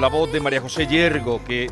La voz de María José Yergo, que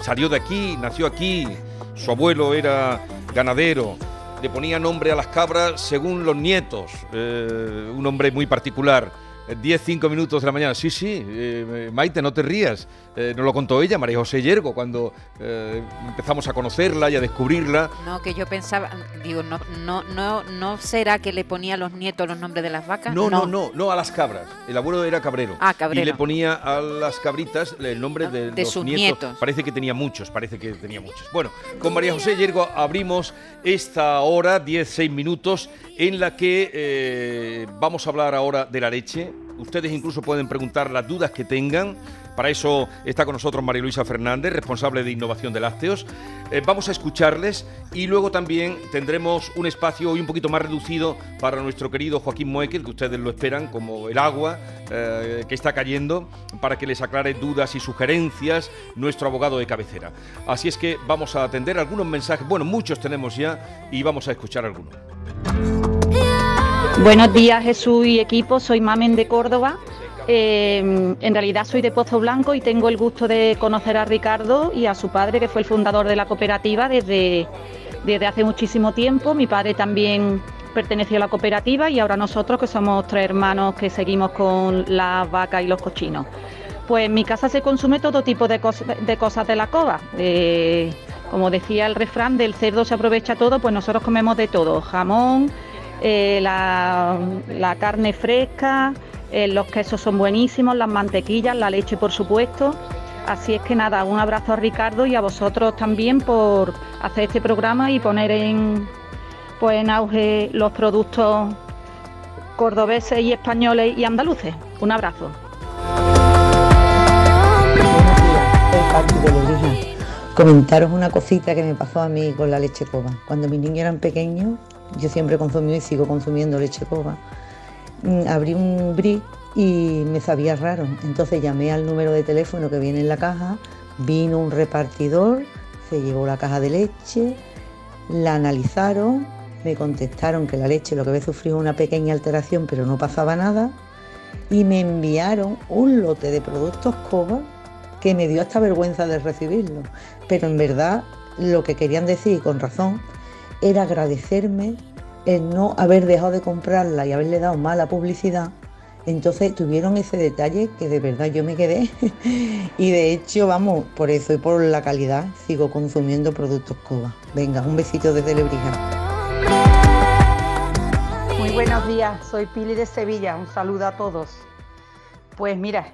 salió de aquí, nació aquí, su abuelo era ganadero, le ponía nombre a las cabras según los nietos, eh, un hombre muy particular. 10, 5 minutos de la mañana. Sí, sí, eh, Maite, no te rías. Eh, nos lo contó ella, María José Yergo, cuando eh, empezamos a conocerla y a descubrirla. No, que yo pensaba, digo, no, no, no, no será que le ponía a los nietos los nombres de las vacas. No, no, no, no, a las cabras. El abuelo era cabrero. Ah, cabrero. Y le ponía a las cabritas el nombre de, De los sus nietos. nietos. Parece que tenía muchos, parece que tenía muchos. Bueno, con María José Yergo abrimos esta hora, 10, 6 minutos, en la que eh, vamos a hablar ahora de la leche. Ustedes incluso pueden preguntar las dudas que tengan. Para eso está con nosotros María Luisa Fernández, responsable de innovación de lácteos. Eh, vamos a escucharles y luego también tendremos un espacio hoy un poquito más reducido para nuestro querido Joaquín Moekel, que ustedes lo esperan como el agua eh, que está cayendo, para que les aclare dudas y sugerencias nuestro abogado de cabecera. Así es que vamos a atender algunos mensajes, bueno, muchos tenemos ya y vamos a escuchar algunos. Buenos días Jesús y equipo, soy Mamen de Córdoba. Eh, en realidad soy de Pozo Blanco y tengo el gusto de conocer a Ricardo y a su padre, que fue el fundador de la cooperativa desde, desde hace muchísimo tiempo. Mi padre también perteneció a la cooperativa y ahora nosotros, que somos tres hermanos que seguimos con las vacas y los cochinos. Pues en mi casa se consume todo tipo de, de cosas de la cova. Eh, como decía el refrán, del cerdo se aprovecha todo, pues nosotros comemos de todo. Jamón, eh, la, carne fresca, eh, los quesos son buenísimos, las mantequillas, la leche por supuesto. Así es que nada, un abrazo a Ricardo y a vosotros también por hacer este programa y poner en, pues, en auge los productos cordobeses y españoles y andaluces. Un abrazo. Comentaros una cosita que me pasó a mí con la leche coba. Cuando mis niños eran pequeños, yo siempre consumí y sigo consumiendo leche coba. Mm, Abrí un brick y me sabía raro. Entonces llamé al número de teléfono que viene en la caja, vino un repartidor, se llevó la caja de leche, la analizaron, me contestaron que la leche lo que había sufrido una pequeña alteración, pero no pasaba nada, y me enviaron un lote de productos coba que me dio hasta vergüenza de recibirlo. Pero en verdad lo que querían decir, con razón, era agradecerme el no haber dejado de comprarla y haberle dado mala publicidad. Entonces tuvieron ese detalle que de verdad yo me quedé. y de hecho, vamos, por eso y por la calidad sigo consumiendo productos Coba. Venga, un besito desde Lebrija. Muy buenos días, soy Pili de Sevilla, un saludo a todos. Pues mira,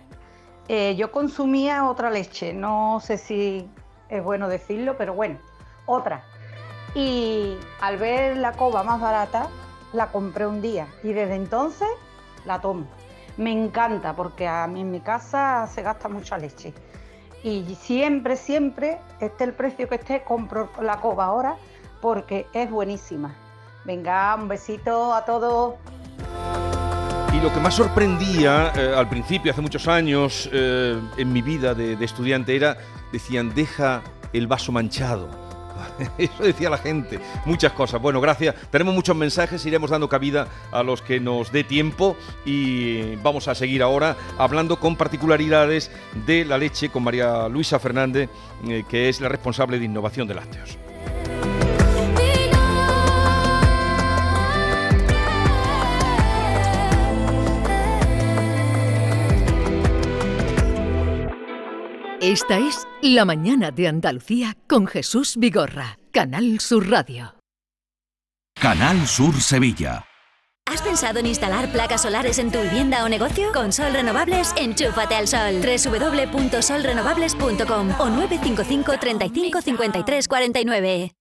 eh, yo consumía otra leche, no sé si es bueno decirlo, pero bueno, otra. Y al ver la coba más barata, la compré un día y desde entonces la tomo. Me encanta porque a mí en mi casa se gasta mucha leche. Y siempre, siempre, esté el precio que esté, compro la coba ahora porque es buenísima. Venga, un besito a todos. Y lo que más sorprendía eh, al principio, hace muchos años, eh, en mi vida de, de estudiante, era, decían, deja el vaso manchado. Eso decía la gente, muchas cosas. Bueno, gracias. Tenemos muchos mensajes, iremos dando cabida a los que nos dé tiempo y vamos a seguir ahora hablando con particularidades de la leche con María Luisa Fernández, eh, que es la responsable de innovación de lácteos. Esta es La Mañana de Andalucía con Jesús Vigorra, Canal Sur Radio. Canal Sur Sevilla. ¿Has pensado en instalar placas solares en tu vivienda o negocio? Con Sol Renovables, enchúfate al sol. www.solrenovables.com o 955 35 53 49.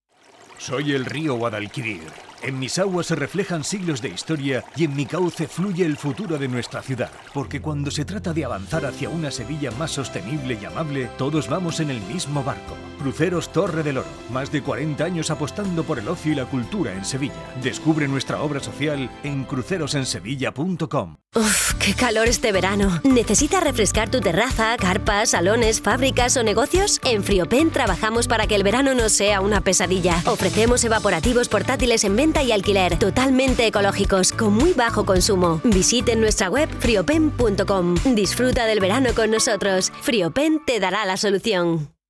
Soy el río Guadalquivir. En mis aguas se reflejan siglos de historia y en mi cauce fluye el futuro de nuestra ciudad. Porque cuando se trata de avanzar hacia una Sevilla más sostenible y amable, todos vamos en el mismo barco. Cruceros Torre del Oro. Más de 40 años apostando por el ocio y la cultura en Sevilla. Descubre nuestra obra social en crucerosensevilla.com. Uf, qué calor este verano. ¿Necesitas refrescar tu terraza, carpas, salones, fábricas o negocios? En Friopen trabajamos para que el verano no sea una pesadilla. Ofrecemos evaporativos portátiles en venta y alquiler, totalmente ecológicos, con muy bajo consumo. Visiten nuestra web friopen.com. Disfruta del verano con nosotros. Friopen te dará la solución.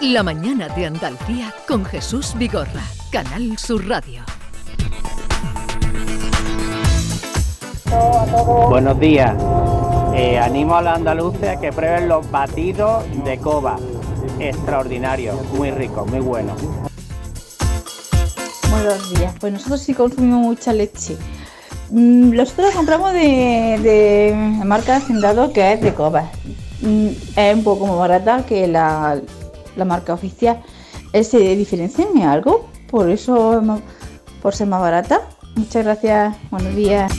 La Mañana de Andalucía con Jesús Vigorra, Canal Sur Radio. Buenos días. Eh, animo a los andaluces a que prueben los batidos de coba. Extraordinarios, muy ricos, muy buenos. Buenos días. Pues nosotros sí consumimos mucha leche. Mm, Nosotros la compramos de, de marca Hacendado que es de coba. Mm, Es un poco más barata que la, la marca oficial. Eh, ¿Se diferencia en algo? Por eso, es más- por ser más barata. Muchas gracias. Buenos días.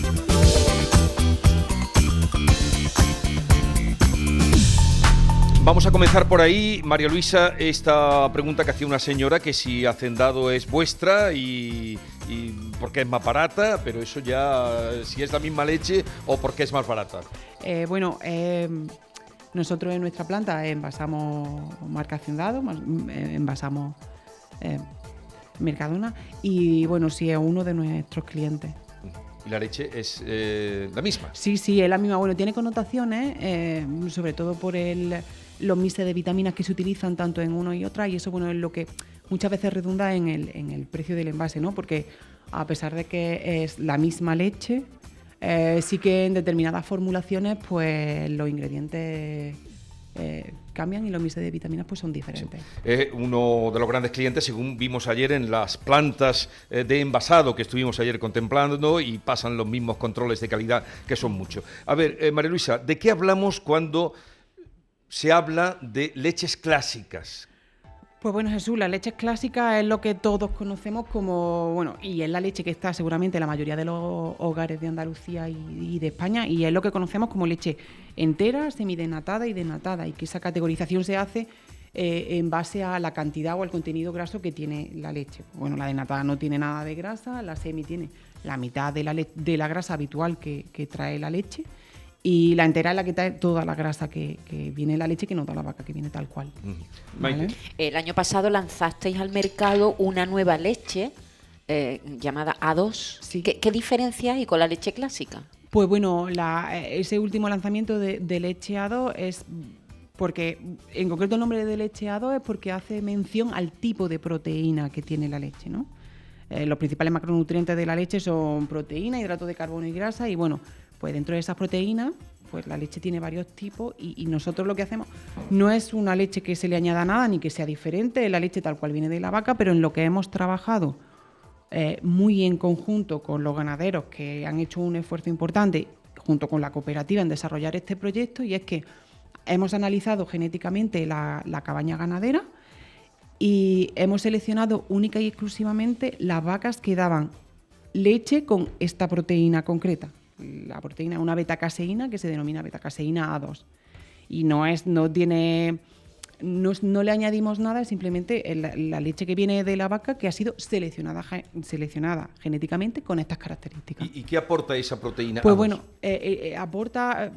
Vamos a comenzar por ahí, María Luisa, esta pregunta que hacía una señora, que si Hacendado es vuestra y, y porque es más barata, pero eso ya, si es la misma leche o porque es más barata. Eh, bueno, eh, nosotros en nuestra planta envasamos marca Hacendado, eh, envasamos eh, Mercadona y bueno, sí es uno de nuestros clientes. Y la leche es eh, la misma. Sí, sí, es la misma. Bueno, tiene connotaciones, eh, sobre todo por el, los mixes de vitaminas que se utilizan tanto en uno y otra, y eso bueno es lo que muchas veces redunda en el, en el precio del envase, ¿no? Porque a pesar de que es la misma leche, eh, sí que en determinadas formulaciones, pues los ingredientes eh, cambian y los mixes de vitaminas pues son diferentes. Es uno de los grandes clientes, según vimos ayer en las plantas eh, de envasado que estuvimos ayer contemplando y pasan los mismos controles de calidad, que son muchos. A ver, María Luisa, ¿de qué hablamos cuando se habla de leches clásicas? Pues bueno, Jesús, la leche clásica es lo que todos conocemos como, bueno, y es la leche que está seguramente en la mayoría de los hogares de Andalucía y, de España, y es lo que conocemos como leche entera, semidenatada y denatada, y que esa categorización se hace eh, en base a la cantidad o al contenido graso que tiene la leche. Bueno, la denatada no tiene nada de grasa, la semi tiene la mitad de la, de la grasa habitual que trae la leche, y la entera es la que trae toda la grasa que, que viene en la leche, que no da la vaca, que viene tal cual. El año pasado lanzasteis al mercado una nueva leche eh, llamada A2. ¿Qué, qué diferencia hay con la leche clásica? Pues bueno, la- eh, ese último lanzamiento de, de lecheado es porque, en concreto el nombre de lecheado es porque hace mención al tipo de proteína que tiene la leche, ¿no? Eh, los principales macronutrientes de la leche son proteína, hidrato de carbono y grasa y bueno, pues dentro de esas proteínas, pues la leche tiene varios tipos y, nosotros lo que hacemos no es una leche que se le añada nada ni que sea diferente, la leche tal cual viene de la vaca, pero en lo que hemos trabajado eh, muy en conjunto con los ganaderos que han hecho un esfuerzo importante junto con la cooperativa en desarrollar este proyecto y es que hemos analizado genéticamente la, la cabaña ganadera y hemos seleccionado única y exclusivamente las vacas que daban leche con esta proteína concreta. La proteína una betacaseína que se denomina betacaseína A2. Y no es, no tiene no, no le añadimos nada, es simplemente la, la leche que viene de la vaca que ha sido seleccionada, seleccionada genéticamente con estas características. ¿Y, y qué aporta esa proteína? Pues A2? bueno, eh, eh, eh, aporta,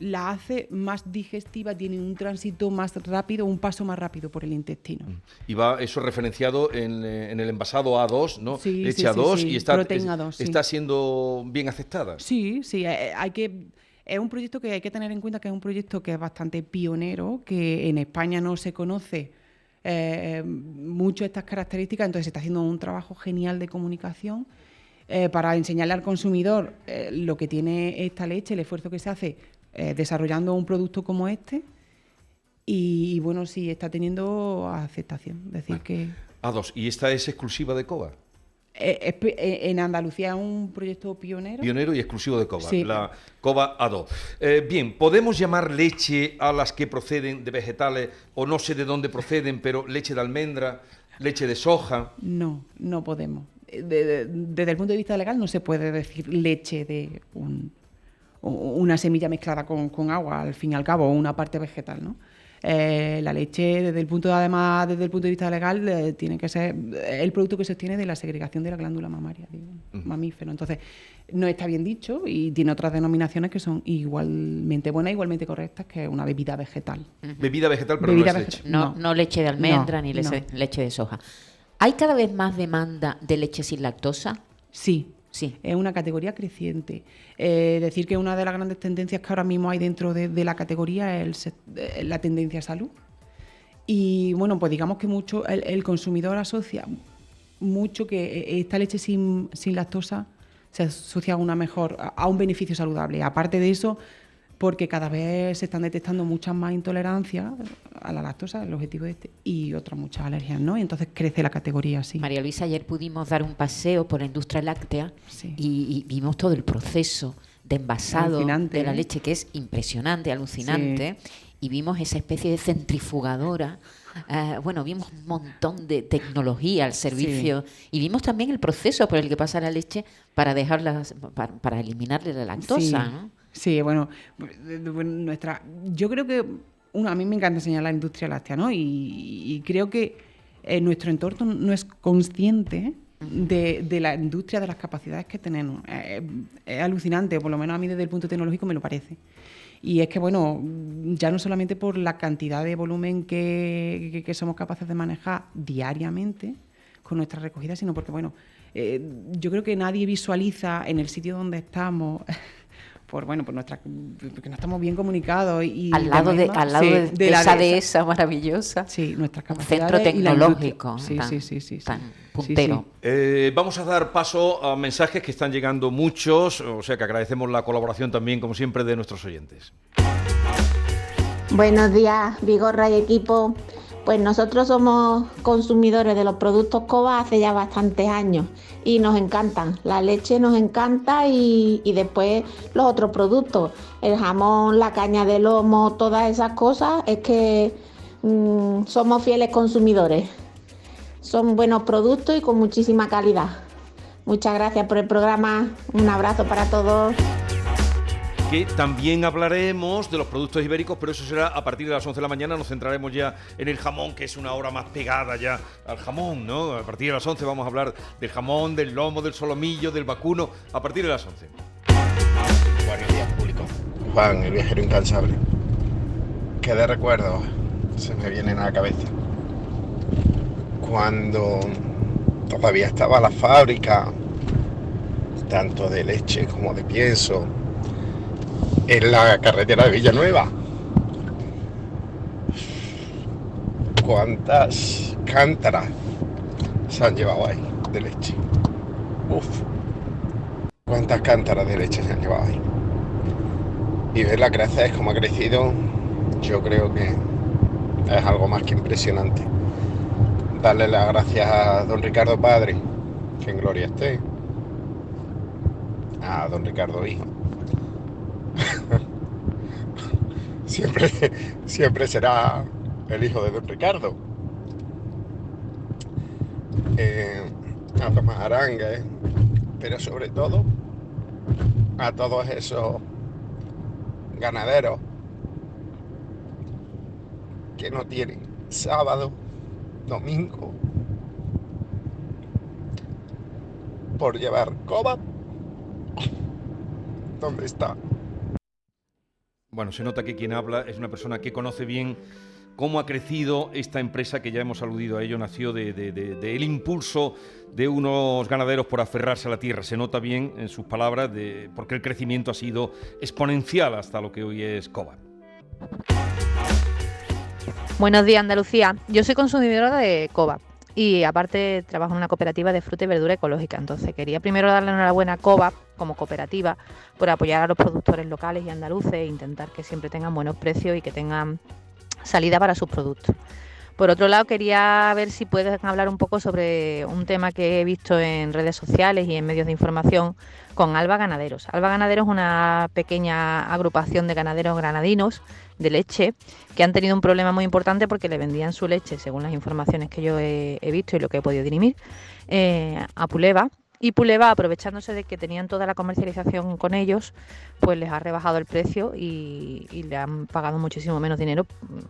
la hace más digestiva, tiene un tránsito más rápido, un paso más rápido por el intestino. Y va eso referenciado en, eh, en el envasado A2, ¿no? Sí, Leche sí, sí, A2 sí, y está, proteína es- A2, sí. está siendo bien aceptada. Sí, sí, eh, hay que es un proyecto que hay que tener en cuenta que es un proyecto que es bastante pionero, que en España no se conoce eh, mucho estas características, entonces se está haciendo un trabajo genial de comunicación eh, para enseñarle al consumidor eh, lo que tiene esta leche, el esfuerzo que se hace eh, desarrollando un producto como este. Y, y bueno, sí, está teniendo aceptación. Decir, que A2. ¿Y esta es exclusiva de Coba? eh, eh, en Andalucía es un proyecto pionero. Pionero y exclusivo de Coba, Sí. la Coba A2. Eh, bien, ¿podemos llamar leche a las que proceden de vegetales o no sé de dónde proceden, pero leche de almendra, leche de soja? No, no podemos. De- de- desde el punto de vista legal no se puede decir leche de un- una semilla mezclada con, con agua, al fin y al cabo, o una parte vegetal, ¿no? Eh, la leche, desde el punto además, desde el punto de vista legal, eh, tiene que ser eh, el producto que se obtiene de la segregación de la glándula mamaria, de un mamífero. Entonces, no está bien dicho y tiene otras denominaciones que son igualmente buenas, igualmente correctas, que una bebida vegetal. Bebida vegetal, pero Bebida no es vegetal. leche. No, no leche de almendra No, ni leche, no. leche de soja. ¿Hay cada vez más demanda de leche sin lactosa? Sí, Es una categoría creciente. Eh, decir que una de las grandes tendencias que ahora mismo hay dentro de, la categoría es eh, la tendencia a salud. Y bueno, pues digamos que mucho el, consumidor asocia mucho que eh, esta leche sin, sin lactosa se asocia a una mejor, a un beneficio saludable. Aparte de eso, porque cada vez se están detectando muchas más intolerancias a la lactosa, el objetivo de este, y otras muchas alergias, ¿no? Y entonces crece la categoría así. María Luisa, ayer pudimos dar un paseo por la industria láctea Sí. y, y vimos todo el proceso de envasado Alucinante, de la ¿eh? leche, que es impresionante, alucinante. Y vimos esa especie de centrifugadora. eh, bueno, vimos un montón de tecnología al servicio y vimos también el proceso por el que pasa la leche para dejarla, para, para eliminarle la lactosa. Sí, ¿no? Sí, bueno, nuestra, yo creo que a mí me encanta enseñar la industria láctea, ¿no? Y, y creo que eh, nuestro entorno no es consciente de, de la industria, de las capacidades que tenemos. Eh, es alucinante, por lo menos a mí desde el punto tecnológico me lo parece. Y es que, bueno, ya no solamente por la cantidad de volumen que, somos capaces de manejar diariamente con nuestra recogida, sino porque, bueno, eh, yo creo que nadie visualiza en el sitio donde estamos, por, bueno, por nuestra, porque no estamos bien comunicados. Y Al lado de, al lado sí, de, de la esa dehesa. maravillosa. Sí, nuestras capacidades centro y la industria. tecnológico Sí, tan, sí, sí, sí, sí. tan Sí, puntero. sí. Eh, vamos a dar paso a mensajes que están llegando muchos, o sea que agradecemos la colaboración también, como siempre, de nuestros oyentes. Buenos días, Vigorra y equipo. Pues nosotros somos consumidores de los productos COBA hace ya bastantes años y nos encantan. La leche nos encanta y, y después los otros productos, el jamón, la caña de lomo, todas esas cosas, es que mm, somos fieles consumidores. Son buenos productos y con muchísima calidad. Muchas gracias por el programa. Un abrazo para todos. Que también hablaremos de los productos ibéricos, pero eso será a partir de las 11 de la mañana. Nos centraremos ya en el jamón, que es una hora más pegada ya al jamón, ¿no? A partir de las 11 vamos a hablar del jamón, del lomo, del solomillo, del vacuno, a partir de las 11. Buenos días, público. Juan, el viajero incansable. ¿Qué de recuerdos se me vienen a la cabeza? Cuando todavía estaba la fábrica, tanto de leche como de pienso, en la carretera de Villanueva. ¿Cuántas cántaras se han llevado ahí de leche? Uf. ¿Cuántas cántaras de leche se han llevado ahí? Y verla crecer como ha crecido, yo creo que es algo más que impresionante. Darle las gracias a don Ricardo Padre, que en gloria esté. A don Ricardo Hijo. siempre, será el hijo de don Ricardo. Eh, a Tomás Arangue, pero sobre todo a todos esos ganaderos que no tienen sábado, domingo, por llevar coba. ¿Dónde está? Bueno, se nota que quien habla es una persona que conoce bien cómo ha crecido esta empresa que ya hemos aludido a ello, nació del de, de, impulso de unos ganaderos por aferrarse a la tierra. Se nota bien en sus palabras de, porque el crecimiento ha sido exponencial hasta lo que hoy es Coba. Buenos días, Andalucía. Yo soy consumidora de Coba y aparte trabajo en una cooperativa de fruta y verdura ecológica. Entonces quería primero darle una buena Coba como cooperativa por apoyar a los productores locales y andaluces e intentar que siempre tengan buenos precios y que tengan salida para sus productos. Por otro lado, quería ver si pueden hablar un poco sobre un tema que he visto en redes sociales y en medios de información con Alba Ganaderos. Alba Ganaderos es una pequeña agrupación de ganaderos granadinos de leche que han tenido un problema muy importante porque le vendían su leche, según las informaciones que yo he, visto y lo que he podido dirimir, eh, a Puleva y Puleva, aprovechándose de que tenían toda la comercialización con ellos, pues les ha rebajado el precio y, le han pagado muchísimo menos dinero,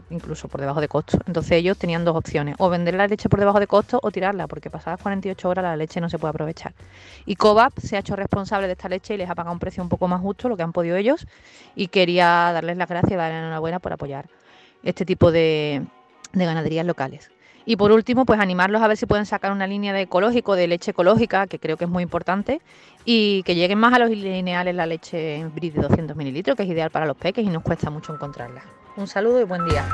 incluso por debajo de costo. Entonces ellos tenían dos opciones, o vender la leche por debajo de costo o tirarla, porque pasadas 48 horas la leche no se puede aprovechar. Y Cobap se ha hecho responsable de esta leche y les ha pagado un precio un poco más justo, lo que han podido ellos, y quería darles las gracias y darles enhorabuena por apoyar este tipo de ganaderías locales. Y por último, pues animarlos a ver si pueden sacar una línea de ecológico, de leche ecológica, que creo que es muy importante, y que lleguen más a los lineales la leche en bris de 200 mililitros, que es ideal para los peques y nos cuesta mucho encontrarla. Un saludo y buen día.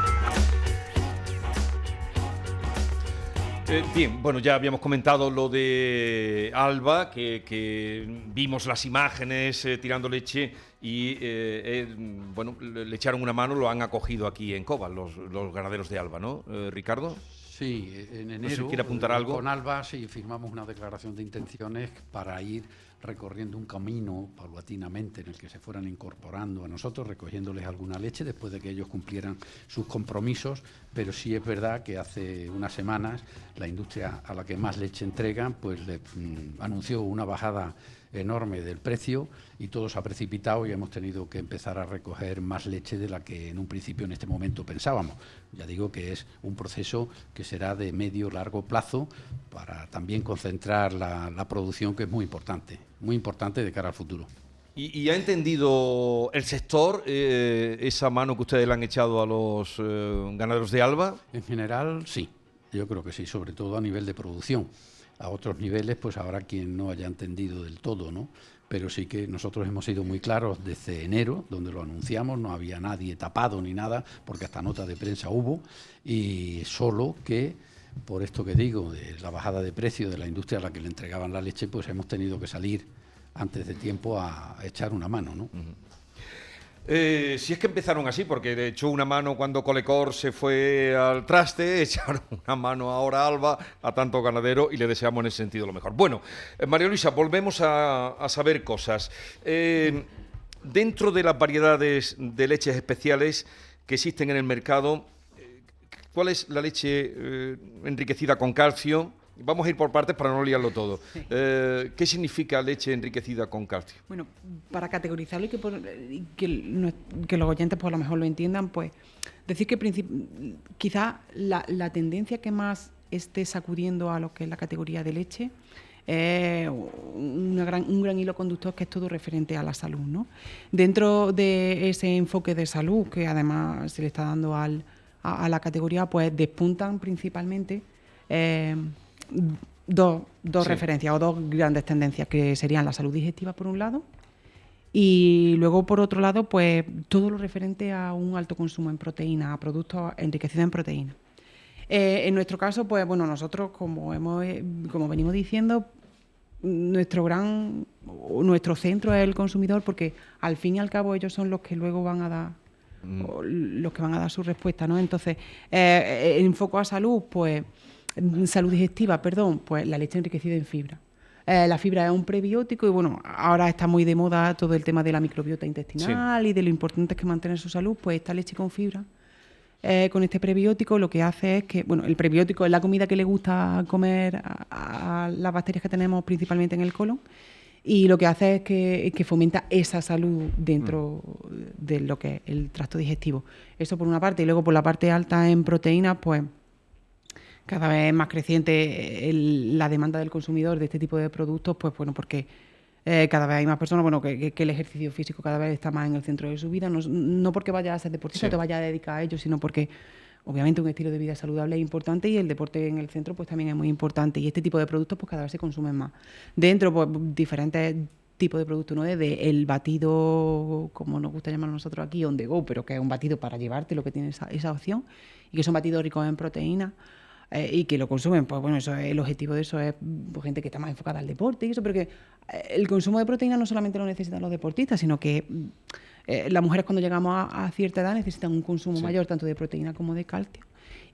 Eh, bien, bueno, ya habíamos comentado lo de Alba, que, vimos las imágenes eh, tirando leche y, eh, bueno, le, echaron una mano, lo han acogido aquí en Cobas, los, los ganaderos de Alba, ¿no, Ricardo? Sí, en enero. quiere apuntar algo. Con Alba sí firmamos una declaración de intenciones para ir recorriendo un camino paulatinamente en el que se fueran incorporando a nosotros, recogiéndoles alguna leche después de que ellos cumplieran sus compromisos, pero sí es verdad que hace unas semanas la industria a la que más leche entregan pues mm, anunció una bajada enorme del precio y todo se ha precipitado y hemos tenido que empezar a recoger más leche de la que en un principio en este momento pensábamos. Ya digo que es un proceso que será de medio largo plazo para también concentrar la, producción que es muy importante, muy importante de cara al futuro. ¿Y, ha entendido el sector eh, esa mano que ustedes le han echado a los eh, ganaderos de Alba? En general, sí. Yo creo que sí, sobre todo a nivel de producción a otros niveles, pues habrá quien no haya entendido del todo, ¿no? Pero sí que nosotros hemos sido muy claros desde enero, donde lo anunciamos, no había nadie tapado ni nada, porque hasta nota de prensa hubo, y solo que, por esto que digo, de la bajada de precio de la industria a la que le entregaban la leche, pues hemos tenido que salir antes de tiempo a, echar una mano, ¿no? Eh, si es que empezaron así, porque echó una mano cuando Colecor se fue al traste, echaron una mano ahora Alba a tanto ganadero y le deseamos en ese sentido lo mejor. Bueno, eh, María Luisa, volvemos a, saber cosas. Eh, dentro de las variedades de leches especiales que existen en el mercado, ¿cuál es la leche enriquecida con calcio? Vamos a ir por partes para no liarlo todo. Eh, ¿Qué significa leche enriquecida con calcio? Bueno, para categorizarlo y que, que, los oyentes pues, a lo mejor lo entiendan, pues decir que quizá la, tendencia que más esté sacudiendo a lo que es la categoría de leche es un gran hilo conductor que es todo referente a la salud. ¿no? Dentro de ese enfoque de salud que además se le está dando al, a, la categoría, pues despuntan principalmente eh, dos, dos referencias o dos grandes tendencias, que serían la salud digestiva por un lado y luego por otro lado, pues todo lo referente a un alto consumo en proteína, a productos enriquecidos en proteína. Eh, en nuestro caso, pues bueno, nosotros como hemos, como venimos diciendo, nuestro gran, nuestro centro es el consumidor, porque al fin y al cabo ellos son los que luego van a dar, mm. los que van a dar su respuesta, ¿no? Entonces, eh, en foco a salud, pues salud digestiva, perdón, pues la leche enriquecida en fibra. Eh, la fibra es un prebiótico y bueno, ahora está muy de moda todo el tema de la microbiota intestinal y de lo importante que es mantener su salud, pues esta leche con fibra, eh, con este prebiótico, lo que hace es que, bueno, el prebiótico es la comida que le gusta comer a, las bacterias que tenemos principalmente en el colon y lo que hace es que, que fomenta esa salud dentro de lo que es el tracto digestivo. Eso por una parte, y luego por la parte alta en proteínas, pues cada vez más creciente el- la demanda del consumidor de este tipo de productos, pues bueno, porque eh, cada vez hay más personas, bueno, que, el ejercicio físico cada vez está más en el centro de su vida, no, no porque vaya a ser deportista Sí. te vaya a dedicar a ello, sino porque obviamente un estilo de vida saludable es importante y el deporte en el centro pues también es muy importante y este tipo de productos pues cada vez se consumen más. Dentro pues diferentes tipos de productos, ¿no? Desde el batido, como nos gusta llamarlo nosotros aquí, on the go, pero que es un batido para llevarte, lo que tiene esa, opción, y que son batidos ricos en proteínas, eh, y que lo consumen, pues bueno, eso es- el objetivo de eso es pues, gente que está más enfocada al deporte y eso, pero que eh, el consumo de proteína no solamente lo necesitan los deportistas, sino que eh, las mujeres cuando llegamos a, a cierta edad necesitan un consumo Sí. mayor tanto de proteína como de calcio.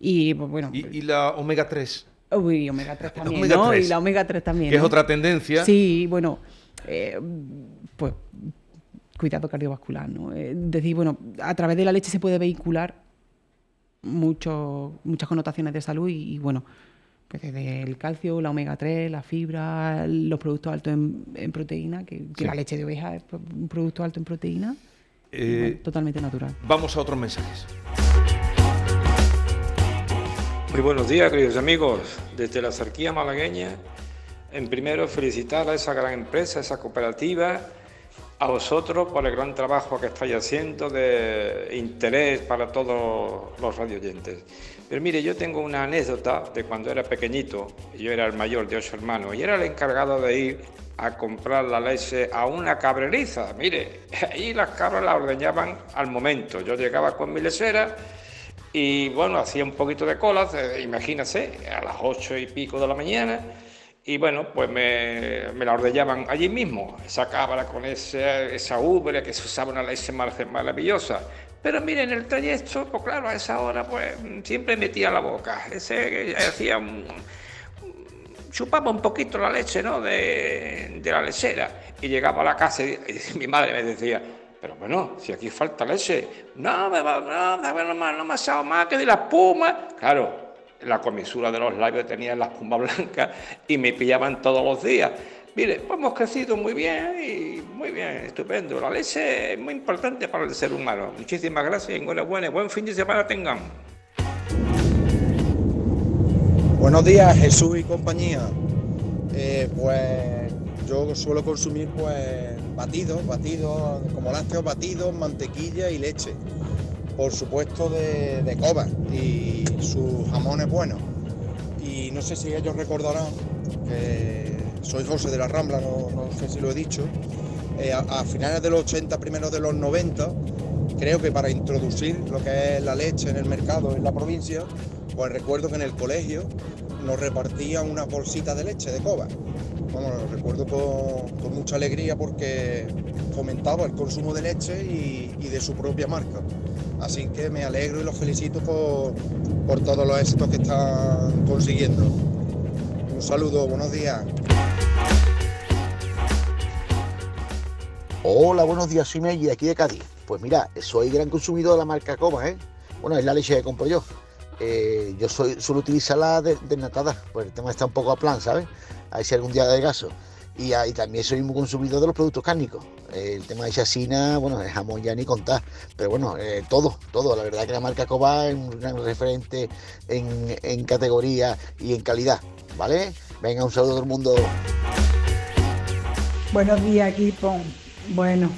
Y pues bueno, Y, y la omega 3, uy, omega 3 también, omega ¿no? 3, Y la omega 3 también. que es otra tendencia. Sí, bueno, eh, pues cuidado cardiovascular, ¿no? Eh, decir, bueno, a través de la leche se puede vehicular mucho, muchas connotaciones de salud y, y, bueno, pues desde el calcio, la omega 3, la fibra, los productos altos en, en proteína, que, que Sí. la leche de oveja es pues, un producto alto en proteína, Eh, totalmente natural. Vamos a otros mensajes. Muy buenos días, queridos amigos. Desde la cerquía malagueña, en primero felicitar a esa gran empresa, esa cooperativa, a vosotros por el gran trabajo que estáis haciendo de interés para todos los radioyentes. Pero mire, yo tengo una anécdota de cuando era pequeñito, yo era el mayor de ocho hermanos, y era el encargado de ir a comprar la leche a una cabreriza. Mire, ahí las cabras las ordeñaban al momento. Yo llegaba con mi lechera y bueno, hacía un poquito de cola, eh, imagínese, a las ocho y pico de la mañana. Y bueno, pues me, me la ordeñaban allí mismo, esa cabra con ese, esa ubre que se usaba una leche mar- maravillosa. Pero mire, en el trayecto, pues claro, a esa hora pues siempre metía la boca. Ese eh, hacía un, chupaba un poquito la leche, ¿no? De, de la lechera. Y llegaba a la casa y, y mi madre me decía, pero bueno, si aquí falta leche. No, me va, no, no, me- no me ha echado más que de la espuma. Claro, la comisura de los labios tenía la espuma blanca y me pillaban todos los días. Mire, pues hemos crecido muy bien y muy bien, estupendo. La leche es muy importante para el ser humano. Muchísimas gracias enhorabuena. Buen fin de semana tengan. Buenos días, Jesús y compañía. Eh, pues yo suelo consumir pues batidos, batidos como lácteos, batidos, mantequilla y leche. Por supuesto de, de coba y sus jamones buenos. Y no sé si ellos recordarán que soy José de la Rambla, no, sé si lo he dicho. Eh, a, a finales de los 80, primeros de los 90, creo que para introducir lo que es la leche en el mercado en la provincia, pues recuerdo que en el colegio nos repartían unas bolsitas de leche de coba. Vamos, lo recuerdo con, mucha alegría porque fomentaba el consumo de leche y, de su propia marca. Así que me alegro y los felicito por, todos los éxitos que están consiguiendo. Un saludo, buenos días. Hola, buenos días, soy de aquí de Cádiz. Pues mira, soy gran consumidor de la marca Coma, ¿eh? Bueno, es la leche que compro yo. Eh, yo soy, suelo utilizarla de- desnatada, pues el tema está un poco a plan, ¿sabes? A ver si algún día de gaso. Y, ahí también soy muy consumidor de los productos cárnicos. Eh, el tema de chasina, bueno, el jamón ya ni contar. Pero bueno, eh, todo, todo. La verdad que la marca Coba es un gran referente en, en categoría y en calidad, ¿vale? Venga, un saludo a todo el mundo. Buenos días, equipo. Bueno,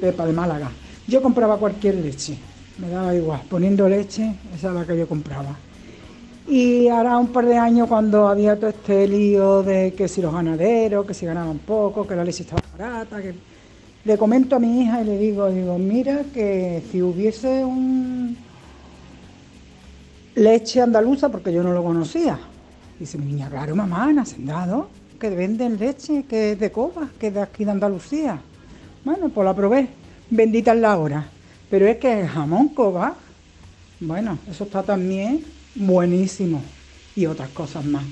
Pepa de Málaga. Yo compraba cualquier leche, me daba igual. Poniendo leche, esa es la que yo compraba. Y ahora un par de años cuando había todo este lío de que si los ganaderos, que si ganaban poco, que la leche estaba barata, que le comento a mi hija y le digo, digo, mira que si hubiese un leche andaluza, porque yo no lo conocía. Dice mi niña, claro, mamá, en Hacendado, que venden leche, que es de Coba, que es de aquí de Andalucía. Bueno, pues la probé, bendita es la hora. Pero es que el jamón Coba, bueno, eso está también buenísimo. Y otras cosas más.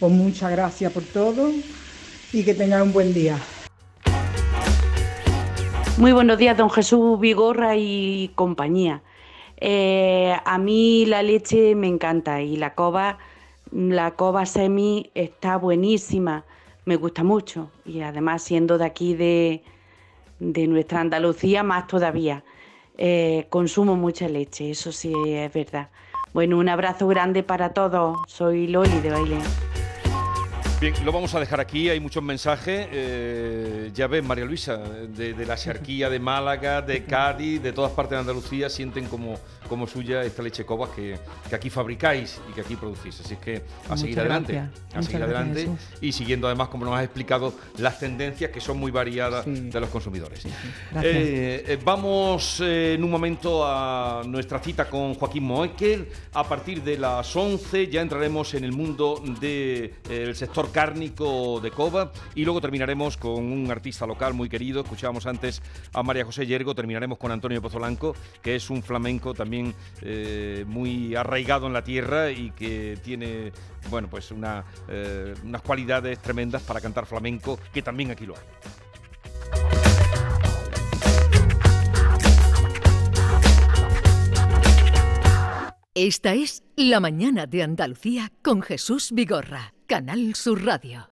Pues muchas gracias por todo y que tengan un buen día. Muy buenos días, don Jesús Vigorra y compañía. Eh, a mí la leche me encanta y la cova, la cova semi está buenísima, me gusta mucho y además siendo de aquí de, de nuestra Andalucía más todavía. Eh, consumo mucha leche, eso sí es verdad. Bueno, un abrazo grande para todos. Soy Loli de Baile. Bien, lo vamos a dejar aquí, hay muchos mensajes. eh, ya ves, María Luisa, de, de la Xarquía de Málaga, de Cádiz, de todas partes de Andalucía, sienten como, como suya esta leche cobas que, que aquí fabricáis y que aquí producís. Así es que a Muchas seguir adelante, gracias. a Muchas seguir adelante y siguiendo además, como nos has explicado, las tendencias que son muy variadas de los consumidores. Eh, eh, vamos eh, en un momento a nuestra cita con Joaquín Moekel. A partir de las 11 ya entraremos en el mundo del sector cárnico de Cova y luego terminaremos con un artista local muy querido. Escuchábamos antes a María José Yergo, terminaremos con Antonio Pozolanco, que es un flamenco también eh, muy arraigado en la tierra y que tiene bueno, pues eh, unas cualidades tremendas para cantar flamenco, que también aquí lo hay. Esta es La Mañana de Andalucía con Jesús Vigorra, Canal Sur Radio.